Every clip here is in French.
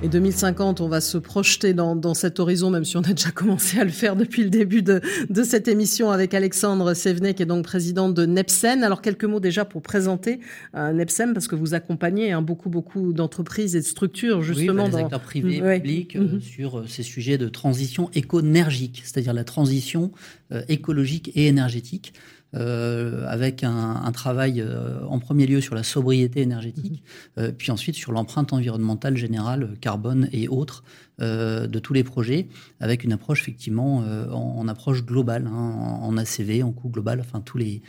Et 2050, on va se projeter dans, dans, cet horizon, même si on a déjà commencé à le faire depuis le début de, de cette émission avec Alexandre Sévenet, qui est donc président de Nepsen. Alors, quelques mots déjà pour présenter euh, Nepsen, parce que vous accompagnez hein, beaucoup, beaucoup d'entreprises et de structures, justement. Oui, bah, les acteurs privés et publics euh, mm-hmm. sur euh, ces sujets de transition éco-énergique, c'est-à-dire la transition euh, écologique et énergétique. Euh, avec un, un travail euh, en premier lieu sur la sobriété énergétique, mmh. euh, puis ensuite sur l'empreinte environnementale générale, carbone et autres, de tous les projets, avec une approche effectivement en, en, approche globale, hein, en, en, ACV, en coût global, enfin tous les,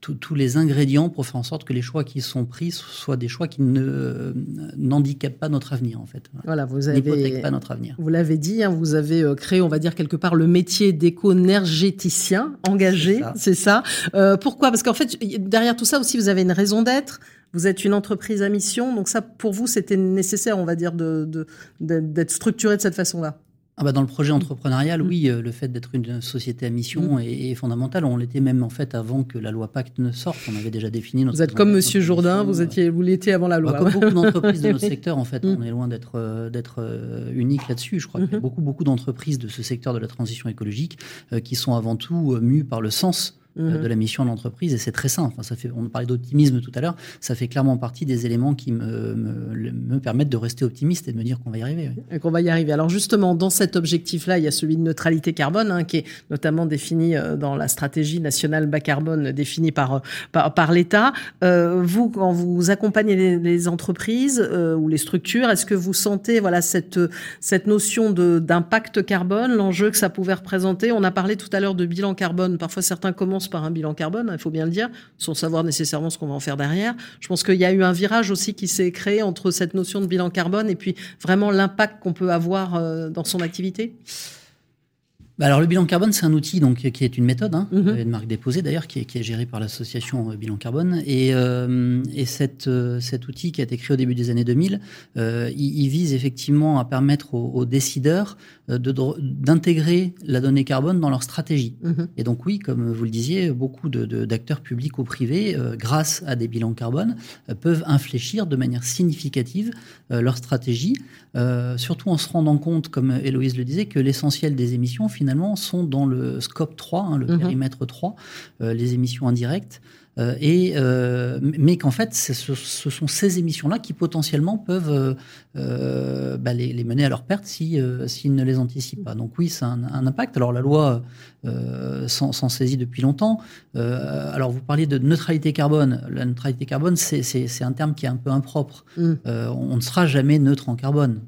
tous les ingrédients pour faire en sorte que les choix qui sont pris soient des choix qui ne n'handicapent pas notre avenir en fait. Voilà, vous avez pas notre avenir. Vous l'avez dit, hein, vous avez créé, on va dire quelque part, le métier d'éco-énergéticien engagé, c'est ça. Euh, pourquoi? Parce qu'en fait, derrière tout ça aussi, vous avez une raison d'être. Vous êtes une entreprise à mission, donc ça, pour vous, c'était nécessaire, on va dire, d'être de, de, structuré de cette façon-là. Ah bah dans le projet entrepreneurial, mmh. oui, euh, le fait d'être une société à mission mmh. est, est, fondamental. On l'était même en fait avant que la loi Pacte ne sorte. On avait déjà défini notre. Vous êtes comme Monsieur Jourdain, vous étiez, vous l'étiez avant la loi. Bah, comme beaucoup d'entreprises de notre secteur, en fait, mmh. on est loin d'être euh, d'être euh, unique là-dessus. Je crois qu'il y a beaucoup beaucoup d'entreprises de ce secteur de la transition écologique euh, qui sont avant tout mues par le sens Mmh. de la mission de l'entreprise et c'est très simple. Enfin, ça fait, on parlait d'optimisme tout à l'heure, ça fait clairement partie des éléments qui me, me, me, permettent de rester optimiste et de me dire qu'on va y arriver. Oui. Qu'on va y arriver. Alors justement, dans cet objectif-là, il y a celui de neutralité carbone hein, qui est notamment défini euh, dans la stratégie nationale bas carbone définie par, par, par l'État. Euh, vous, quand vous accompagnez les, les entreprises euh, ou les structures, est-ce que vous sentez voilà cette, cette notion d'impact carbone, l'enjeu que ça pouvait représenter? On a parlé tout à l'heure de bilan carbone. Parfois, certains commencent par un bilan carbone, il faut bien le dire, sans savoir nécessairement ce qu'on va en faire derrière. Je pense qu'il y a eu un virage aussi qui s'est créé entre cette notion de bilan carbone et puis vraiment l'impact qu'on peut avoir euh, dans son activité. Bah alors le bilan carbone, c'est un outil donc qui est une méthode, hein, mm -hmm. une marque déposée d'ailleurs, qui est, qui est gérée par l'association euh, Bilan Carbone. Et, euh, et cette, euh, cet outil qui a été créé au début des années 2000, euh, il, il, vise effectivement à permettre aux, aux décideurs euh, d'intégrer la donnée carbone dans leur stratégie. Mm -hmm. Et donc oui, comme vous le disiez, beaucoup d'acteurs de, publics ou privés, euh, grâce à des bilans carbone, peuvent infléchir de manière significative leur stratégie, surtout en se rendant compte, comme Héloïse le disait, que l'essentiel des émissions finalement sont dans le scope 3, hein, le mmh. périmètre 3, euh, les émissions indirectes. Euh, et, euh, mais qu'en fait, ce, ce, sont ces émissions-là qui potentiellement peuvent euh, bah, les, les, mener à leur perte s'ils si, ne les anticipent pas. Donc oui, c'est un, un, impact. Alors la loi s'en saisit depuis longtemps. alors vous parliez de neutralité carbone. La neutralité carbone, c'est un terme qui est un peu impropre. Mm. on ne sera jamais neutre en carbone.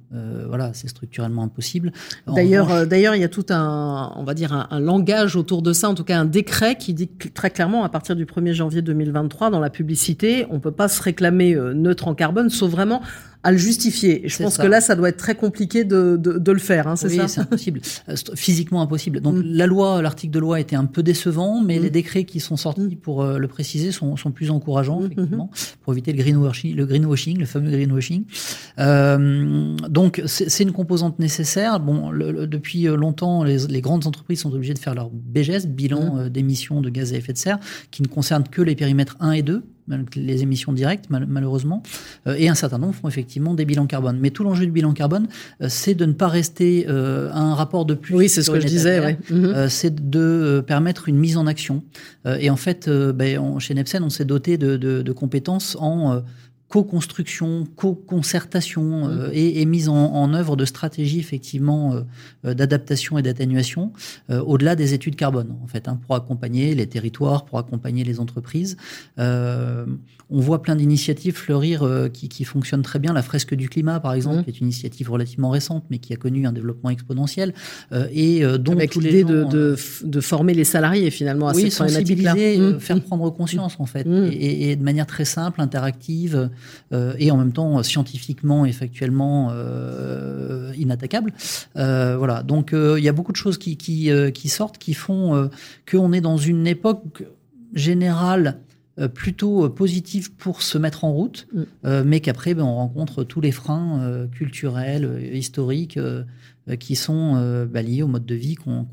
voilà, c'est structurellement impossible. D'ailleurs, d'ailleurs, il y a tout un, on va dire, un, un langage autour de ça, en tout cas un décret qui dit très clairement à partir du 1er janvier 2023, dans la publicité, on peut pas se réclamer euh, neutre en carbone, sauf vraiment à le justifier. Et je pense ça. que là, ça doit être très compliqué de, de, de le faire, hein, c'est oui, ça c'est impossible. Euh, physiquement impossible. Donc mm. la loi, l'article de loi était un peu décevant, mais mm. les décrets qui sont sortis mm. pour euh, le préciser sont, sont, plus encourageants, effectivement, pour éviter le greenwashing, le greenwashing, le fameux greenwashing. Euh, donc c'est une composante nécessaire. Bon, le, le, depuis longtemps, les, les, grandes entreprises sont obligées de faire leur BGS, bilan d'émissions de gaz à effet de serre, qui ne concerne que les périmètres 1 et 2 les émissions directes, mal, malheureusement, euh, et un certain nombre font effectivement des bilans carbone. Mais tout l'enjeu du bilan carbone, euh, c'est de ne pas rester euh, à un rapport de plus. Oui, c'est ce que je disais. Ouais. -hmm. c'est de permettre une mise en action. et en fait, ben, on, chez Nepsen, on s'est doté de, de, de, compétences en co-construction, co-concertation euh, et, et, mise en, en, œuvre de stratégies effectivement euh, d'adaptation et d'atténuation euh, au-delà des études carbone en fait hein, pour accompagner les territoires, pour accompagner les entreprises. Euh, on voit plein d'initiatives fleurir euh, qui, qui, fonctionnent très bien. La fresque du climat par exemple, mmh. qui est une initiative relativement récente mais qui a connu un développement exponentiel et dont avec l'idée de, de, de, former les salariés finalement à oui, cette sensibiliser, mmh. faire prendre conscience en fait mmh. et, et, de manière très simple, interactive euh, et en même temps scientifiquement et factuellement euh, inattaquable. Euh, voilà, donc il y a beaucoup de choses qui, qui, qui sortent, qui font qu'on est dans une époque générale plutôt positive pour se mettre en route, mm. mais qu'après, ben, on rencontre tous les freins culturels, historiques qui sont bah, liés au mode de vie qu'on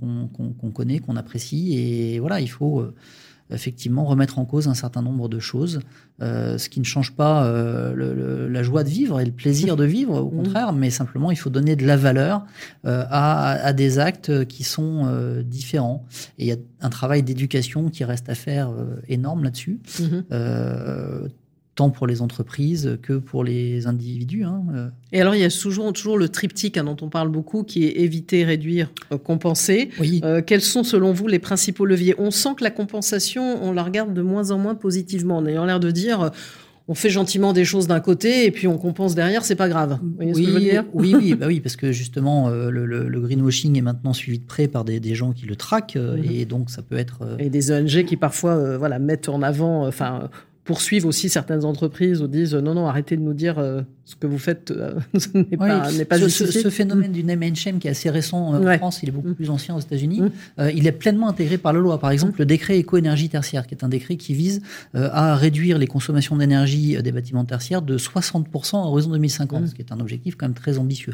connaît, qu'on apprécie. Et voilà, il faut effectivement remettre en cause un certain nombre de choses, euh, ce qui ne change pas euh, la joie de vivre et le plaisir de vivre, au mmh. contraire, mais simplement il faut donner de la valeur euh, à, des actes qui sont différents. Et il y a un travail d'éducation qui reste à faire énorme là-dessus. Mmh tant pour les entreprises que pour les individus. Hein. Et alors, il y a toujours, toujours le triptyque hein, dont on parle beaucoup, qui est éviter, réduire, euh, compenser. Euh, quels sont, selon vous, les principaux leviers? On sent que la compensation, on la regarde de moins en moins positivement, en ayant l'air de dire... Euh, on fait gentiment des choses d'un côté et puis on compense derrière, c'est pas grave. Vous voyez oui, ce que je veux dire? oui, oui, bah oui, parce que justement le, greenwashing est maintenant suivi de près par des, gens qui le traquent mhm. et donc ça peut être et des ONG qui parfois voilà mettent en avant, enfin poursuivent aussi certaines entreprises ou disent non, non, arrêtez de nous dire euh, ce que vous faites euh, n'est pas, ce, ce, phénomène du name and shame qui est assez récent euh, en France, il est beaucoup mm. plus ancien aux États-Unis, mm. il est pleinement intégré par la loi. Par exemple, mm. le décret éco-énergie tertiaire, qui est un décret qui vise à réduire les consommations d'énergie des bâtiments tertiaires de 60% à horizon 2050, ce qui est un objectif quand même très ambitieux.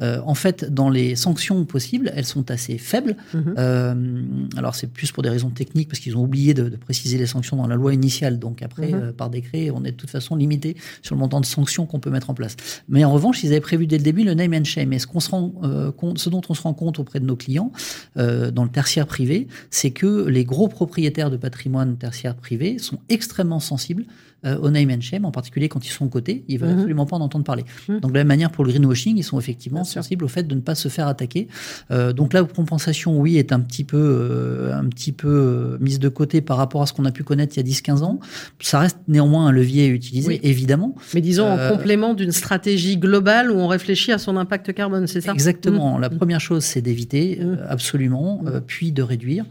en fait, dans les sanctions possibles, elles sont assez faibles. Mm-hmm. alors c'est plus pour des raisons techniques, parce qu'ils ont oublié de, de préciser les sanctions dans la loi initiale, donc après Mhm. Euh, par décret, on est de toute façon limité sur le montant de sanctions qu'on peut mettre en place. Mais en revanche, ils avaient prévu dès le début le name and shame. Et ce, qu'on se rend, euh, compte, ce dont on se rend compte auprès de nos clients, euh, dans le tertiaire privé, c'est que les gros propriétaires de patrimoine tertiaire privé sont extrêmement sensibles euh, au name and shame, en particulier quand ils sont côté, ils veulent mhm. absolument pas en entendre parler. Mhm. Donc de la même manière pour le greenwashing, ils sont effectivement sensibles au fait de ne pas se faire attaquer. Euh, donc la compensation, oui, est un petit peu, euh, un petit peu mise de côté par rapport à ce qu'on a pu connaître il y a 10-15 ans. Ça reste néanmoins un levier à utiliser, évidemment. Mais disons en complément d'une stratégie globale où on réfléchit à son impact carbone, c'est ça? Exactement. Mhm. La première chose, c'est d'éviter, absolument, puis de réduire.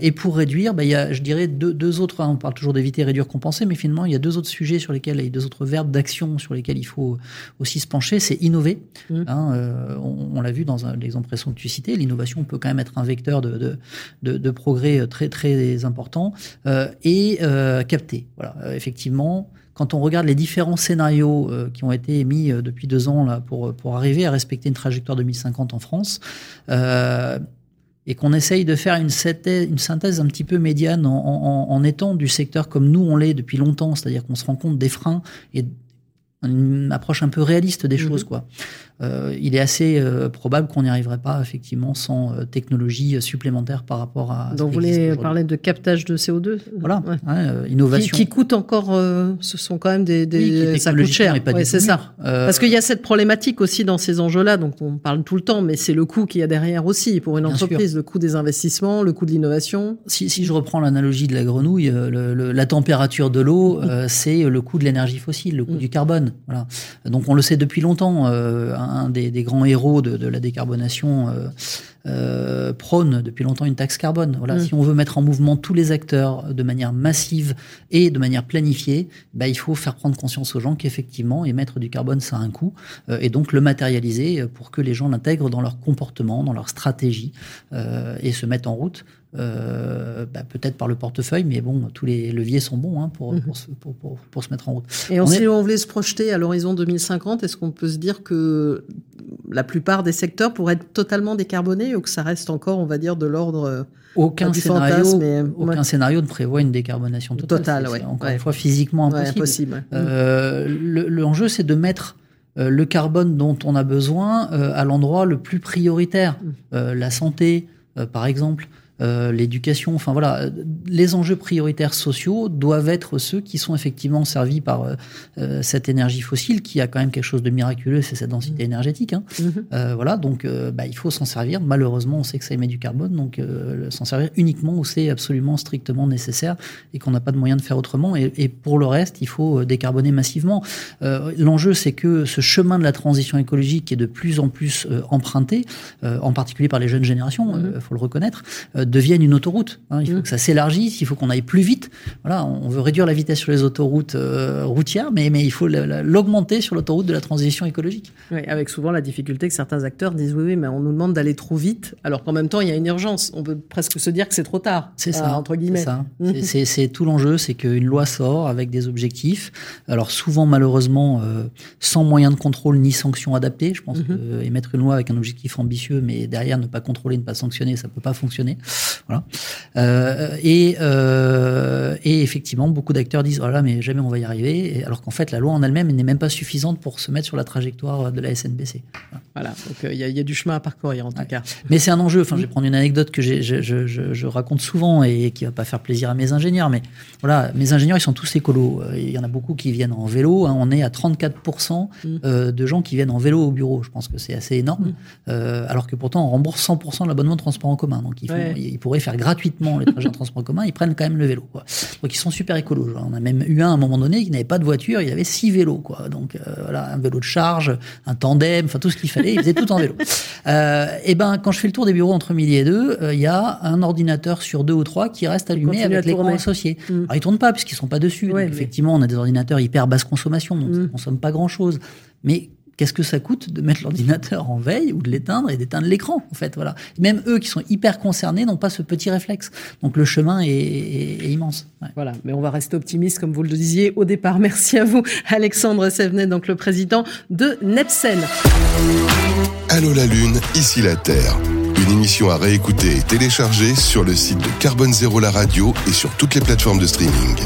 et pour réduire, bah, il y a, je dirais, deux, deux autres. Hein, on parle toujours d'éviter, réduire, compenser, mais finalement, il y a deux autres sujets sur lesquels, et deux autres verbes d'action sur lesquels il faut aussi se pencher, c'est innover. Mmh. Hein, euh, on, l'a vu dans l'exemple précédent que tu citais, l'innovation peut quand même être un vecteur de, de, progrès très très important euh, et euh, capter. Voilà, effectivement quand on regarde les différents scénarios qui ont été émis depuis deux ans là, pour, pour arriver à respecter une trajectoire 2050 en France, et qu'on essaye de faire une synthèse, un petit peu médiane en, en, en étant du secteur comme nous on l'est depuis longtemps, c'est-à-dire qu'on se rend compte des freins et une approche un peu réaliste des mhm. choses, quoi. Euh, il est assez euh, probable qu'on n'y arriverait pas effectivement sans euh, technologie supplémentaire par rapport à. Donc vous voulez parler de captage de CO2 Voilà, innovation. Qui, coûte encore, ce sont quand même des, des ça coûte cher. c'est ça. Parce qu'il y a cette problématique aussi dans ces enjeux-là, donc on parle tout le temps, mais c'est le coût qu'il y a derrière aussi pour une entreprise, le coût des investissements, le coût de l'innovation. Si, si, je reprends l'analogie de la grenouille, le, la température de l'eau, c'est le coût de l'énergie fossile, le coût mm. du carbone. Voilà. Donc on le sait depuis longtemps un des, grands héros de, la décarbonation euh, euh, prône depuis longtemps une taxe carbone. Voilà, mm. si on veut mettre en mouvement tous les acteurs de manière massive et de manière planifiée, bah, il faut faire prendre conscience aux gens qu'effectivement émettre du carbone ça a un coût euh, et donc le matérialiser pour que les gens l'intègrent dans leur comportement, dans leur stratégie et se mettent en route euh, bah, peut-être par le portefeuille, mais bon, tous les leviers sont bons hein, pour, mhm. pour, pour, pour, se mettre en route. Et on si on voulait se projeter à l'horizon 2050, est-ce qu'on peut se dire que la plupart des secteurs pourraient être totalement décarbonés ou que ça reste encore, on va dire, de l'ordre euh, aucun scénario, aucun scénario ne prévoit une décarbonation totale. Total, encore une fois physiquement impossible. Euh, L'enjeu, c'est de mettre euh, le carbone dont on a besoin à l'endroit le plus prioritaire. Mm. la santé, par exemple, euh, l'éducation, enfin voilà, les enjeux prioritaires sociaux doivent être ceux qui sont effectivement servis par euh, euh, cette énergie fossile qui a quand même quelque chose de miraculeux, c'est cette densité mmh. énergétique. Hein. Mmh. voilà, donc bah, il faut s'en servir. Malheureusement, on sait que ça émet du carbone, donc s'en servir uniquement où c'est absolument strictement nécessaire et qu'on n'a pas de moyen de faire autrement. Et, et, pour le reste, il faut décarboner massivement. L'enjeu, c'est que ce chemin de la transition écologique est de plus en plus emprunté, en particulier par les jeunes générations, il mmh. faut le reconnaître devienne une autoroute. Hein. Il faut mm. que ça s'élargisse, il faut qu'on aille plus vite. Voilà, on veut réduire la vitesse sur les autoroutes euh, routières, mais, mais il faut l'augmenter sur l'autoroute de la transition écologique. Oui, avec souvent la difficulté que certains acteurs disent oui, oui, mais on nous demande d'aller trop vite, alors qu'en même temps, il y a une urgence. On peut presque se dire que c'est trop tard. C'est ça, entre guillemets. C'est tout l'enjeu, c'est qu'une loi sort avec des objectifs. Alors souvent, malheureusement, euh, sans moyens de contrôle ni sanctions adaptées. Je pense que émettre une loi avec un objectif ambitieux, mais derrière ne pas contrôler, ne pas sanctionner, ça peut pas fonctionner. Voilà. Euh, et, euh, et effectivement, beaucoup d'acteurs disent voilà, oh mais jamais on va y arriver, alors qu'en fait, la loi en elle-même n'est même pas suffisante pour se mettre sur la trajectoire de la SNBC. Voilà, donc euh, il y, a du chemin à parcourir en tout cas. Mais c'est un enjeu. Enfin, je vais prendre une anecdote que je, je, je, je, raconte souvent et qui va pas faire plaisir à mes ingénieurs, mais voilà, mes ingénieurs, ils sont tous écolos. Il y en a beaucoup qui viennent en vélo. Hein. On est à 34% mm. de gens qui viennent en vélo au bureau. Je pense que c'est assez énorme. Mm. Euh, alors que pourtant, on rembourse 100% de l'abonnement de transport en commun. Donc, ils, pourraient faire gratuitement les trajets en transport commun. Ils prennent quand même le vélo. Quoi. Donc, ils sont super écolos. On a même eu un à un moment donné qui n'avait pas de voiture. Il avait six vélos. Quoi. Donc, euh, voilà, un vélo de charge, un tandem, enfin tout ce qu'il fallait. Il faisait tout en vélo. Euh, et ben, quand je fais le tour des bureaux entre midi et deux, il y a un ordinateur sur deux ou trois qui reste allumé avec l'écran associé. Mm. Alors, ils tournent pas puisqu'ils sont pas dessus. Effectivement, on a des ordinateurs hyper basse consommation, donc mm. ça ne consomme pas grand chose. Mais qu'est-ce que ça coûte de mettre l'ordinateur en veille ou de l'éteindre et d'éteindre l'écran en fait voilà. Même eux qui sont hyper concernés n'ont pas ce petit réflexe. Donc le chemin est, immense. Voilà. Mais on va rester optimiste comme vous le disiez au départ. Merci à vous Alexandre Sevenet donc le président de Nepsen Allô la lune ici la terre. Une émission à réécouter et télécharger sur le site de Carbone Zéro la radio et sur toutes les plateformes de streaming